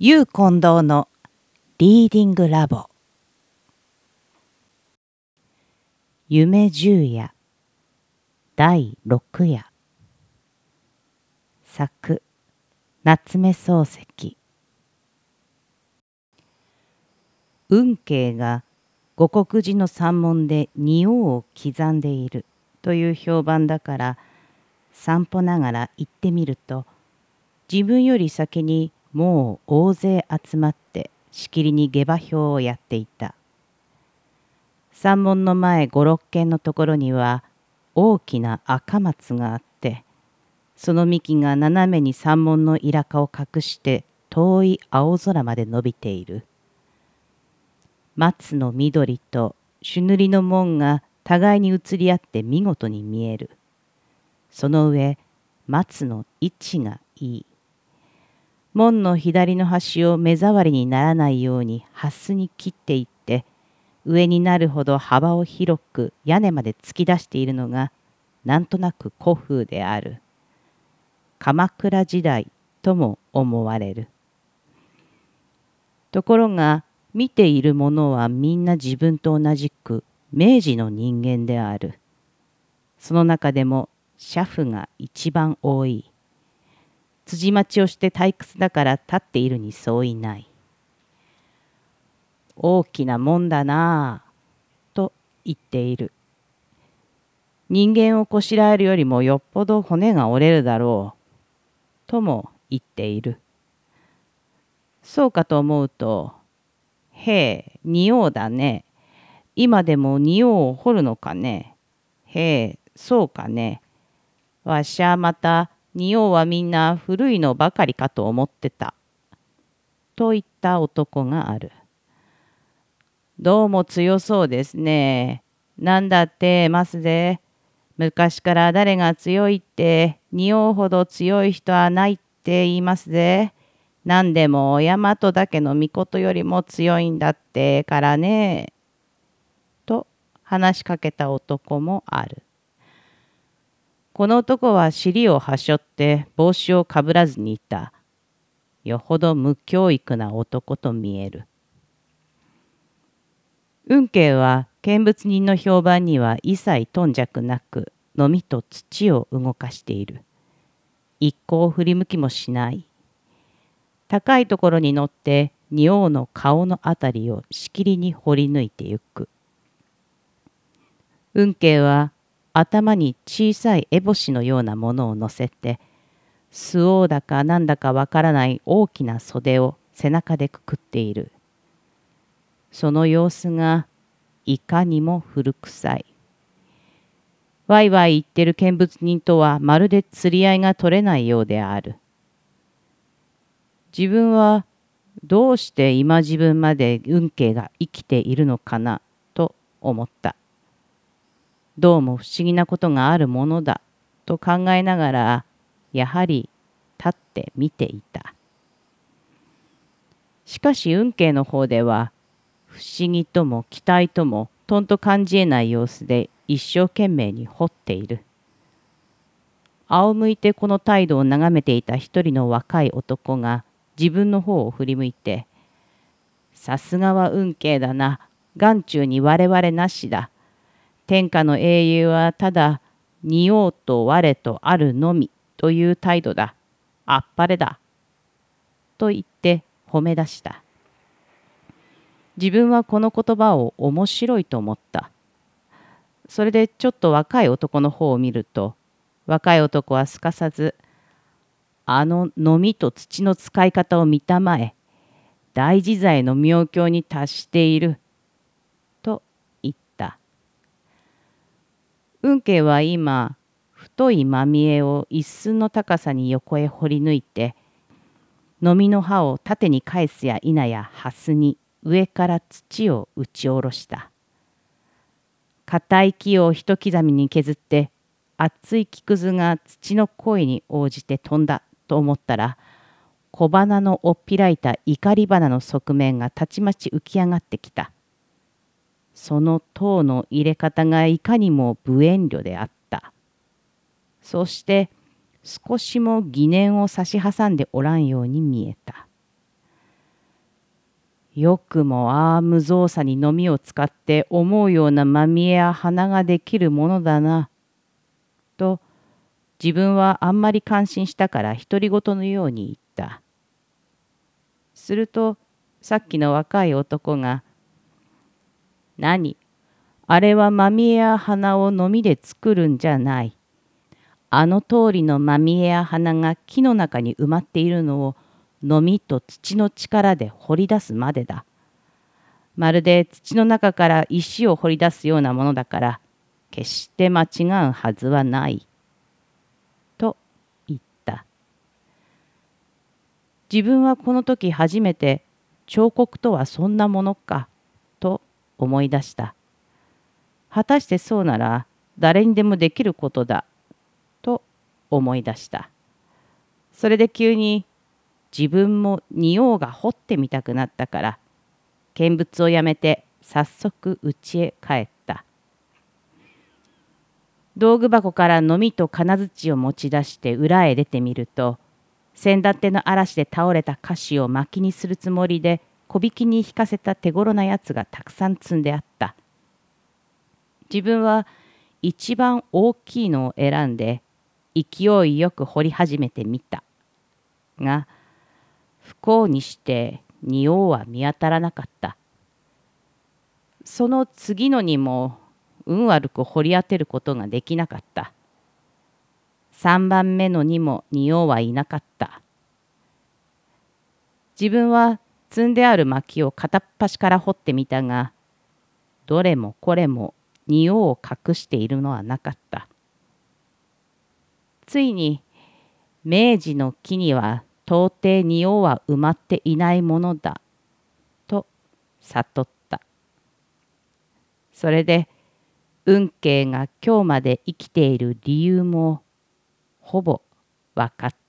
ゆう近藤のリーディングラボ。夢十夜。第六夜。作。夏目漱石。運慶が五国寺の山門で仁王を刻んでいる。という評判だから散歩ながら行ってみると自分より先にもう大勢集まってしきりに下馬評をやっていた。山門の前五六軒のところには大きな赤松があってその幹が斜めに山門のイラカを隠して遠い青空まで伸びている。松の緑と朱塗りの門が互いに移り合って見事に見える。その上松の位置がいい。門の左の端を目障りにならないようにハスに切っていって上になるほど幅を広く屋根まで突き出しているのがなんとなく古風である。鎌倉時代とも思われる。ところが見ている者はみんな自分と同じく明治の人間である。その中でも車夫が一番多い。辻待ちをして退屈だから立っているに相違ない。大きなもんだなあと言っている。人間をこしらえるよりもよっぽど骨が折れるだろうとも言っている。そうかと思うと、へえ、仁王だね。今でも仁王を掘るのかね。へえ、そうかね。わしゃまた仁王はみんな古いのばかりかと思ってた。と言った男がある。どうも強そうですね。なんだってますぜ。昔から誰が強いって仁王ほど強い人はないって言いますぜ。何でも大和だけの御事よりも強いんだってからね。と話しかけた男もある。この男は尻をはしょって帽子をかぶらずにいた。よほど無教育な男と見える。運慶は見物人の評判には一切頓着なくのみと土を動かしている。一向振り向きもしない。高いところに乗って仁王の顔のあたりをしきりに掘り抜いてゆく。運慶は頭に小さい烏帽子のようなものを乗せて巣王だかなんだかわからない大きな袖を背中でくくっている。その様子がいかにも古臭い。わいわい言ってる見物人とはまるで釣り合いが取れないようである。自分はどうして今自分まで運慶が生きているのかなと思った。どうも不思議なことがあるものだと考えながらやはり立って見ていた。しかし運慶の方では不思議とも期待ともとんと感じえない様子で一生懸命に掘っている。仰向いてこの態度を眺めていた一人の若い男が自分の方を振り向いて「さすがは運慶だな眼中に我々なしだ天下の英雄はただ仁王と我とあるのみという態度だ。あっぱれだ。と言って褒め出した。自分はこの言葉を面白いと思った。それでちょっと若い男の方を見ると若い男はすかさず「あののみと土の使い方を見たまえ大自在の妙境に達している」運慶は今太いまみえを一寸の高さに横へ掘り抜いてのみの刃を縦に返すや否やハスに上から土を打ち下ろした硬い木を一刻みに削って厚い木くずが土の声に応じて飛んだと思ったら小花のおっぴらいた怒り花の側面がたちまち浮き上がってきた。その塔の入れ方がいかにも無遠慮であった。そして少しも疑念を差し挟んでおらんように見えた。よくもああ無造作にのみを使って思うようなまみえや花ができるものだな。と自分はあんまり感心したから独り言のように言った。するとさっきの若い男が「何？あれはまみえや花をのみで作るんじゃない。あの通りのまみえや花が木の中に埋まっているのをのみと土の力で掘り出すまでだ。まるで土の中から石を掘り出すようなものだから決して間違うはずはない。と言った。自分はこの時初めて彫刻とはそんなものか思い出した。果たしてそうなら誰にでもできることだと思い出した。それで急に自分も仁王が掘ってみたくなったから見物をやめて早速家へ帰った。道具箱からのみと金槌を持ち出して裏へ出てみると先だっての嵐で倒れた菓子を薪にするつもりで小引きに引かせた手頃なやつがたくさん積んであった。自分は一番大きいのを選んで勢いよく掘り始めてみた。が不幸にして仁王は見当たらなかった。その次のにも運悪く掘り当てることができなかった。3番目のにも仁王はいなかった。自分は積んである薪を片っ端から掘ってみたが、どれもこれも仁王を隠しているのはなかった。ついに明治の木には到底仁王は埋まっていないものだと悟った。それで運慶が今日まで生きている理由もほぼ分かった。